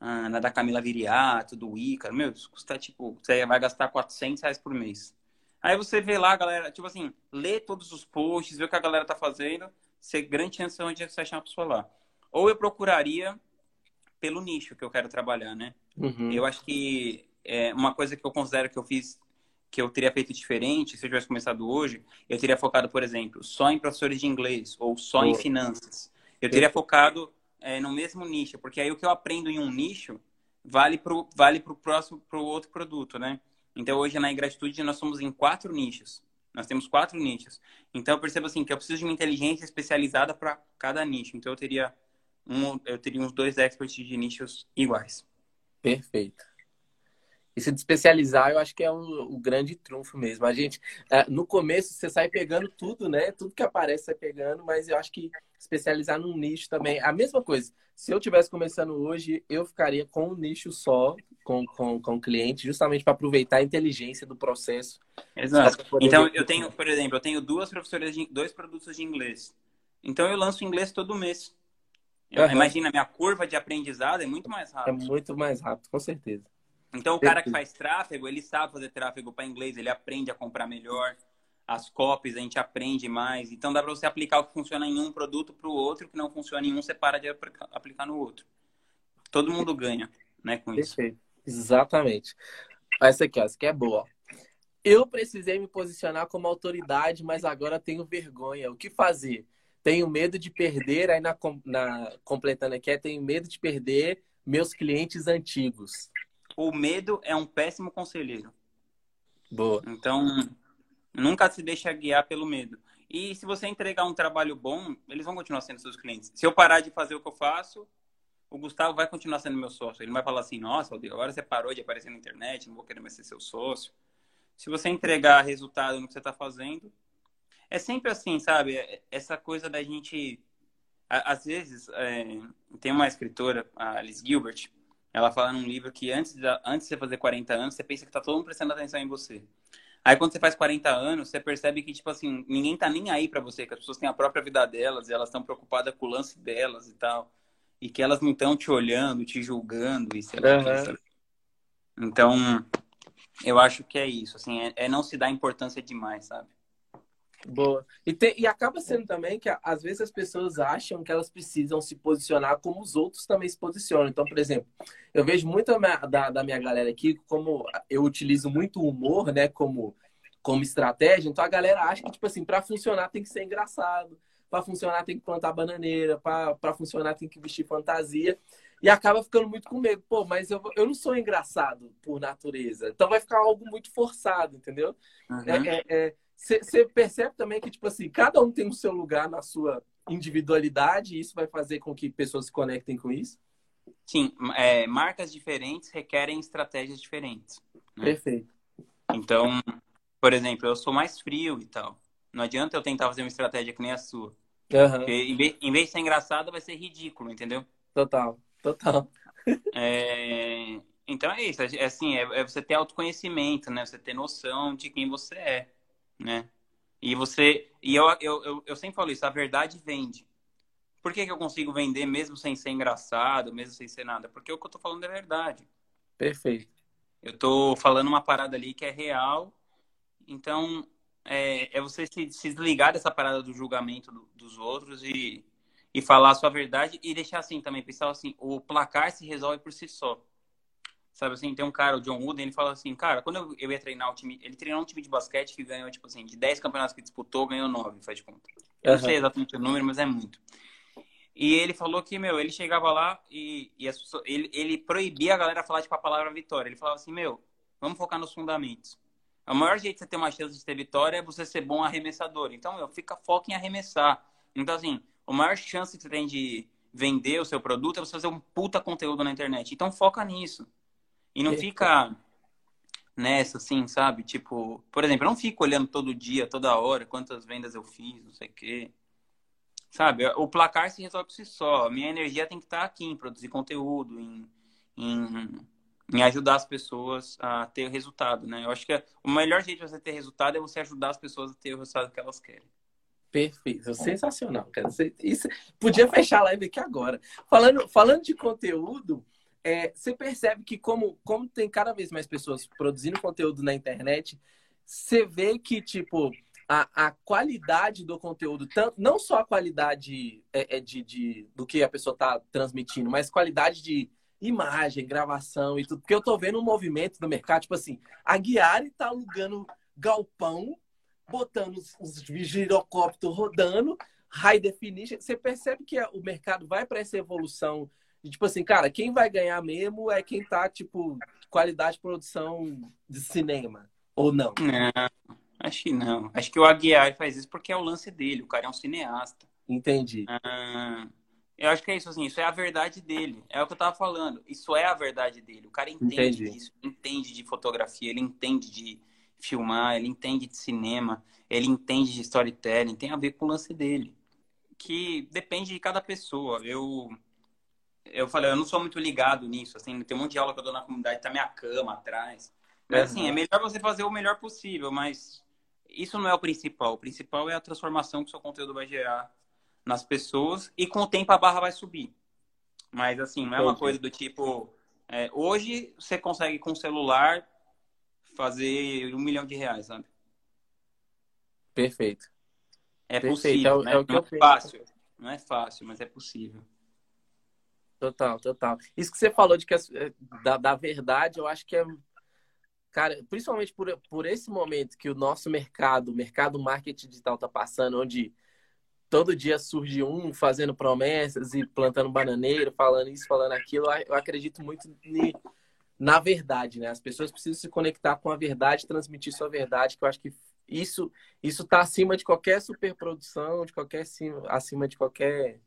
ah, na da Camila Viriato, do Ícaro, meu, isso custa, tipo, você vai gastar 400 reais por mês. Aí você vê lá, galera, tipo assim, lê todos os posts, vê o que a galera tá fazendo, você grande chance de onde você achar uma pessoa lá. Ou eu procuraria pelo nicho que eu quero trabalhar, né? Uhum. Eu acho que é uma coisa que eu considero que eu fiz, que eu teria feito diferente, se eu tivesse começado hoje, eu teria focado, por exemplo, só em professores de inglês ou só oh. em finanças. Eu teria focado é, no mesmo nicho, porque aí o que eu aprendo em um nicho vale para o vale pro próximo pro outro produto, né? Então hoje na Ingratitude nós somos em quatro nichos. Nós temos quatro nichos. Então eu percebo assim que eu preciso de uma inteligência especializada para cada nicho. Então eu teria um, eu teria uns dois experts de nichos iguais. Perfeito. E se especializar, eu acho que é o, grande trunfo mesmo. A gente, é, no começo, você sai pegando tudo, né? Tudo que aparece, sai pegando, mas eu acho que especializar num nicho também. A mesma coisa. Se eu tivesse começando hoje, eu ficaria com um nicho só, com, com, com o cliente, justamente para aproveitar a inteligência do processo. Exato. Então, eu tenho, por exemplo, eu tenho duas professoras de dois produtos de inglês. Então, eu lanço inglês todo mês. Uhum. Imagina, minha curva de aprendizado é muito mais rápida. É muito mais rápido, com certeza. Então, o cara que faz tráfego, ele sabe fazer tráfego para inglês, ele aprende a comprar melhor. As copies, a gente aprende mais. Então, dá para você aplicar o que funciona em um produto para o outro, o que não funciona em um, você para de aplicar no outro. Todo mundo ganha, né, com Perfeito. isso. Exatamente. Essa aqui, ó, essa aqui é boa. Eu precisei me posicionar como autoridade, mas agora tenho vergonha. O que fazer? Tenho medo de perder, aí na, na completando aqui, é, tenho medo de perder meus clientes antigos o medo é um péssimo conselheiro. Boa. Então, nunca se deixa guiar pelo medo. E se você entregar um trabalho bom, eles vão continuar sendo seus clientes. Se eu parar de fazer o que eu faço, o Gustavo vai continuar sendo meu sócio. Ele vai falar assim: nossa, agora você parou de aparecer na internet, não vou querer mais ser seu sócio. Se você entregar resultado no que você está fazendo, é sempre assim, sabe? É, essa coisa da gente às vezes, é, tem uma escritora, a Alice Gilbert, ela fala num livro que antes de, antes de você fazer 40 anos, você pensa que tá todo mundo prestando atenção em você. Aí quando você faz 40 anos, você percebe que, tipo assim, ninguém tá nem aí para você, que as pessoas têm a própria vida delas e elas estão preocupadas com o lance delas e tal. E que elas não estão te olhando, te julgando e sei lá. Uhum. Então, eu acho que é isso, assim, é, é não se dar importância demais, sabe? Boa. E, tem, e acaba sendo também que às vezes as pessoas acham que elas precisam se posicionar como os outros também se posicionam. Então, por exemplo, eu vejo muito da, da minha galera aqui, como eu utilizo muito o humor, né, como, como estratégia, então a galera acha que, tipo assim, para funcionar tem que ser engraçado, para funcionar tem que plantar bananeira, para funcionar tem que vestir fantasia. E acaba ficando muito com medo. Pô, mas eu, eu não sou engraçado por natureza. Então vai ficar algo muito forçado, entendeu? Uhum. É, é, é você percebe também que, tipo assim, cada um tem o seu lugar na sua individualidade e isso vai fazer com que pessoas se conectem com isso? Sim, é, marcas diferentes requerem estratégias diferentes. Né? Perfeito. Então, por exemplo, eu sou mais frio e tal. Não adianta eu tentar fazer uma estratégia que nem a sua. Uhum. Em, vez, em vez de ser engraçado, vai ser ridículo, entendeu? Total, total. É, então é isso, é, assim, é, é você ter autoconhecimento, né? Você ter noção de quem você é né? E você. E eu, eu, eu, eu sempre falo isso, a verdade vende. Por que, que eu consigo vender mesmo sem ser engraçado, mesmo sem ser nada? Porque o que eu tô falando é verdade. Perfeito. Eu tô falando uma parada ali que é real. Então, é, é você se, se desligar dessa parada do julgamento do, dos outros e, e falar a sua verdade e deixar assim também, pensar assim, o placar se resolve por si só. Sabe assim, tem um cara, o John Wooden, ele fala assim, cara, quando eu, eu ia treinar o time, ele treinou um time de basquete que ganhou, tipo assim, de 10 campeonatos que disputou, ganhou 9, faz de conta. Eu uhum. não sei exatamente o número, mas é muito. E ele falou que, meu, ele chegava lá e, e pessoas, ele, ele proibia a galera falar, tipo, a palavra vitória. Ele falava assim, meu, vamos focar nos fundamentos. O maior jeito de você ter uma chance de ter vitória é você ser bom arremessador. Então, meu, fica foco em arremessar. Então, assim, a maior chance que você tem de vender o seu produto é você fazer um puta conteúdo na internet. Então, foca nisso. E não fica nessa, assim, sabe? Tipo, por exemplo, eu não fico olhando todo dia, toda hora, quantas vendas eu fiz, não sei o quê. Sabe? O placar se resolve por si só. A minha energia tem que estar aqui em produzir conteúdo, em, em, em ajudar as pessoas a ter resultado, né? Eu acho que o melhor jeito de você ter resultado é você ajudar as pessoas a ter o resultado que elas querem. Perfeito, sensacional, cara. Isso, podia fechar a live aqui agora. Falando, falando de conteúdo, é, você percebe que como, como tem cada vez mais pessoas produzindo conteúdo na internet, você vê que, tipo, a, a qualidade do conteúdo, tanto, não só a qualidade é, é de, de, do que a pessoa está transmitindo, mas qualidade de imagem, gravação e tudo. Porque eu tô vendo um movimento no mercado, tipo assim, a Guiari tá alugando galpão, botando os, os girocópteros rodando, high definition. Você percebe que o mercado vai para essa evolução e, tipo assim, cara, quem vai ganhar mesmo é quem tá, tipo, qualidade de produção de cinema. Ou não? Não, acho que não. Acho que o Aguiar faz isso porque é o lance dele. O cara é um cineasta. Entendi. Ah, eu acho que é isso, assim. Isso é a verdade dele. É o que eu tava falando. Isso é a verdade dele. O cara entende Entendi. disso. Entende de fotografia. Ele entende de filmar. Ele entende de cinema. Ele entende de storytelling. Tem a ver com o lance dele. Que depende de cada pessoa. Eu eu falei, eu não sou muito ligado nisso, assim, tem um monte de aula que eu dou na comunidade, tá minha cama atrás. Mas, assim, é melhor você fazer o melhor possível, mas isso não é o principal. O principal é a transformação que o seu conteúdo vai gerar nas pessoas e com o tempo a barra vai subir. Mas, assim, não é uma coisa do tipo, é, hoje você consegue com o celular fazer um milhão de reais, sabe? Perfeito. É Perfeito. possível, é, né? é não é fácil. Não é fácil, mas é possível. Total, total. Isso que você falou de que é, da, da verdade, eu acho que é. Cara, principalmente por, por esse momento que o nosso mercado, o mercado marketing digital está passando, onde todo dia surge um fazendo promessas e plantando bananeiro, falando isso, falando aquilo, eu acredito muito na verdade, né? As pessoas precisam se conectar com a verdade, transmitir sua verdade, que eu acho que isso isso está acima de qualquer superprodução, de qualquer acima de qualquer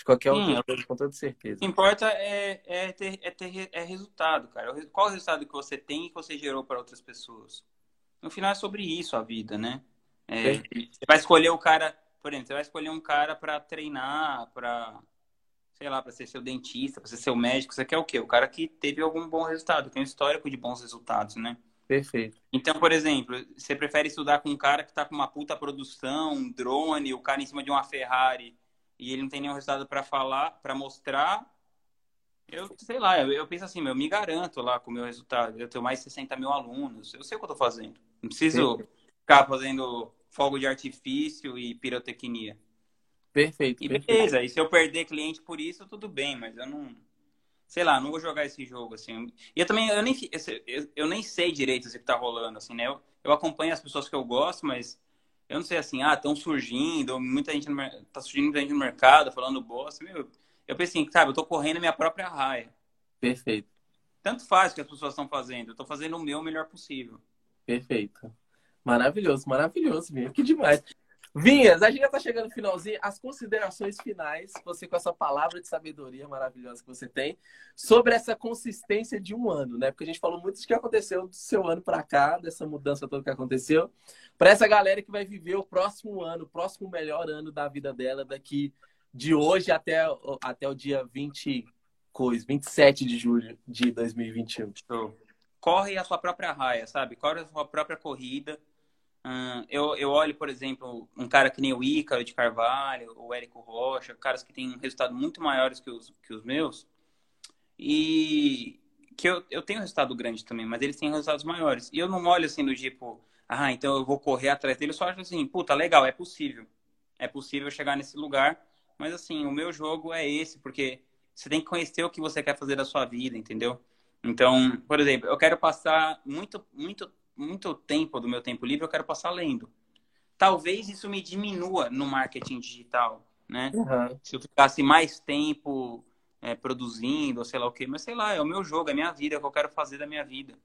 de qualquer Sim, outra coisa, com toda certeza. O que importa é, é, ter, é ter é resultado, cara. Qual o resultado que você tem e que você gerou para outras pessoas? No final é sobre isso a vida, né? É, você vai escolher o cara por exemplo, você vai escolher um cara para treinar, para sei lá, para ser seu dentista, para ser seu médico, você quer o quê? O cara que teve algum bom resultado, tem um histórico de bons resultados, né? Perfeito. Então, por exemplo, você prefere estudar com um cara que está com uma puta produção, um drone, o cara em cima de uma Ferrari, e ele não tem nenhum resultado para falar, para mostrar. Eu sei lá, eu, eu, penso assim, eu me garanto lá com o meu resultado. Eu tenho mais de 60 mil alunos, eu sei o que eu tô fazendo. Não preciso Sim. ficar fazendo fogo de artifício e pirotecnia. Perfeito. E perfeito. beleza, e se eu perder cliente por isso, tudo bem, mas eu não. Sei lá, não vou jogar esse jogo, assim. E eu também, eu nem, eu, eu nem sei direito o que tá rolando, assim, né? Eu, eu acompanho as pessoas que eu gosto, mas eu não sei assim, ah, estão surgindo, muita gente no, tá surgindo muita gente no mercado falando bosta. Meu, eu pensei assim, sabe, eu tô correndo a minha própria raia. Perfeito. Tanto faz o que as pessoas estão fazendo, eu tô fazendo o meu melhor possível. Perfeito. Maravilhoso, maravilhoso, mesmo. Que demais. Vinhas, a gente já está chegando no finalzinho. As considerações finais, você com essa palavra de sabedoria maravilhosa que você tem, sobre essa consistência de um ano, né? Porque a gente falou muito do que aconteceu do seu ano para cá, dessa mudança toda que aconteceu. Para essa galera que vai viver o próximo ano, o próximo melhor ano da vida dela, daqui de hoje até, até o dia 20, coisa, 27 de julho de 2021. Show. Corre a sua própria raia, sabe? Corre a sua própria corrida eu, eu olho, por exemplo, um cara que nem o Ícaro de Carvalho, o Érico Rocha, caras que têm resultados muito maiores que os, que os meus, e que eu, eu tenho resultado grande também, mas eles têm resultados maiores. E eu não olho assim do tipo, ah, então eu vou correr atrás dele, eu só acho assim, puta, legal, é possível. É possível chegar nesse lugar, mas assim, o meu jogo é esse, porque você tem que conhecer o que você quer fazer da sua vida, entendeu? Então, por exemplo, eu quero passar muito, muito muito tempo do meu tempo livre eu quero passar lendo. Talvez isso me diminua no marketing digital, né? Uhum. Se eu ficasse mais tempo é, produzindo, sei lá o quê, mas sei lá, é o meu jogo, é a minha vida, é o que eu quero fazer da minha vida.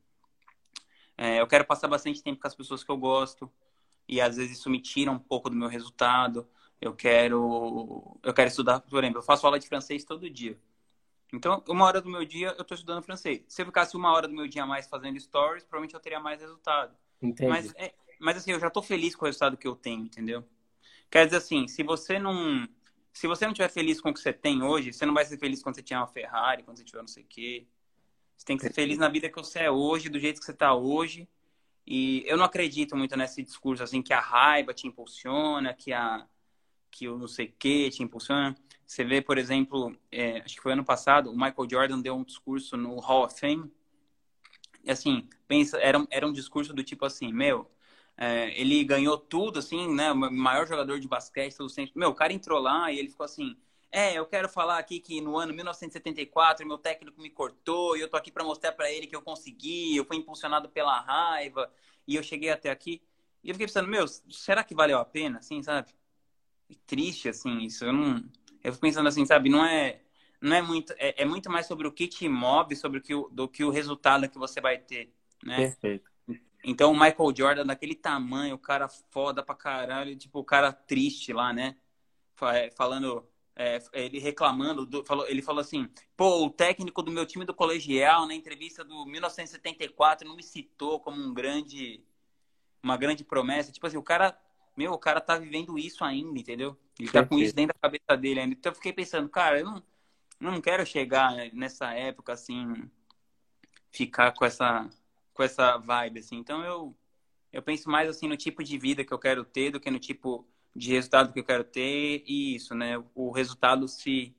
É, eu quero passar bastante tempo com as pessoas que eu gosto e às vezes isso me tira um pouco do meu resultado. Eu quero, eu quero estudar, por exemplo, eu faço aula de francês todo dia. Então, uma hora do meu dia eu estou estudando francês. Se eu ficasse uma hora do meu dia a mais fazendo stories, provavelmente eu teria mais resultado. Entendi. Mas, é, mas assim, eu já estou feliz com o resultado que eu tenho, entendeu? Quer dizer assim, se você não. Se você não estiver feliz com o que você tem hoje, você não vai ser feliz quando você tiver uma Ferrari, quando você tiver não sei o quê. Você tem que ser feliz na vida que você é hoje, do jeito que você está hoje. E eu não acredito muito nesse discurso assim que a raiva te impulsiona, que a que o não sei o que te impulsiona. Você vê, por exemplo, é, acho que foi ano passado, o Michael Jordan deu um discurso no Hall of Fame. E assim, pensa, era, era um discurso do tipo assim, meu, é, ele ganhou tudo, assim, né? O maior jogador de basquete todo sempre. Meu, o cara entrou lá e ele ficou assim. É, eu quero falar aqui que no ano 1974 meu técnico me cortou e eu tô aqui para mostrar para ele que eu consegui, eu fui impulsionado pela raiva e eu cheguei até aqui. E eu fiquei pensando, meu, será que valeu a pena, assim, sabe? triste, assim, isso. Eu não. Eu fico pensando assim, sabe, não é. Não é muito. É, é muito mais sobre o que te move sobre o que, do que o resultado que você vai ter. Né? Perfeito. Então o Michael Jordan, daquele tamanho, o cara foda pra caralho, tipo, o cara triste lá, né? É, falando. É, ele reclamando, do, falou, ele falou assim: pô, o técnico do meu time do colegial, na entrevista do 1974, não me citou como um grande. Uma grande promessa. Tipo assim, o cara meu, o cara tá vivendo isso ainda, entendeu? Ele tá com isso dentro da cabeça dele ainda. Então eu fiquei pensando, cara, eu não, eu não quero chegar nessa época, assim, ficar com essa, com essa vibe, assim. Então eu, eu penso mais, assim, no tipo de vida que eu quero ter do que no tipo de resultado que eu quero ter. E isso, né? O resultado se,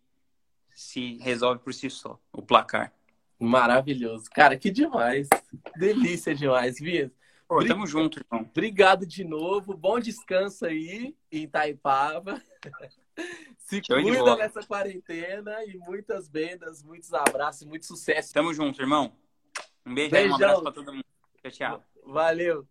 se resolve por si só, o placar. Maravilhoso. Cara, que demais. Delícia demais, Vias. Pô, tamo junto, irmão. Obrigado de novo. Bom descanso aí em Itaipava. Se Show cuida nessa quarentena e muitas vendas, muitos abraços, muito sucesso. Tamo junto, irmão. Um beijo Beijão. e um abraço pra todo mundo. Tchau, tchau. Valeu.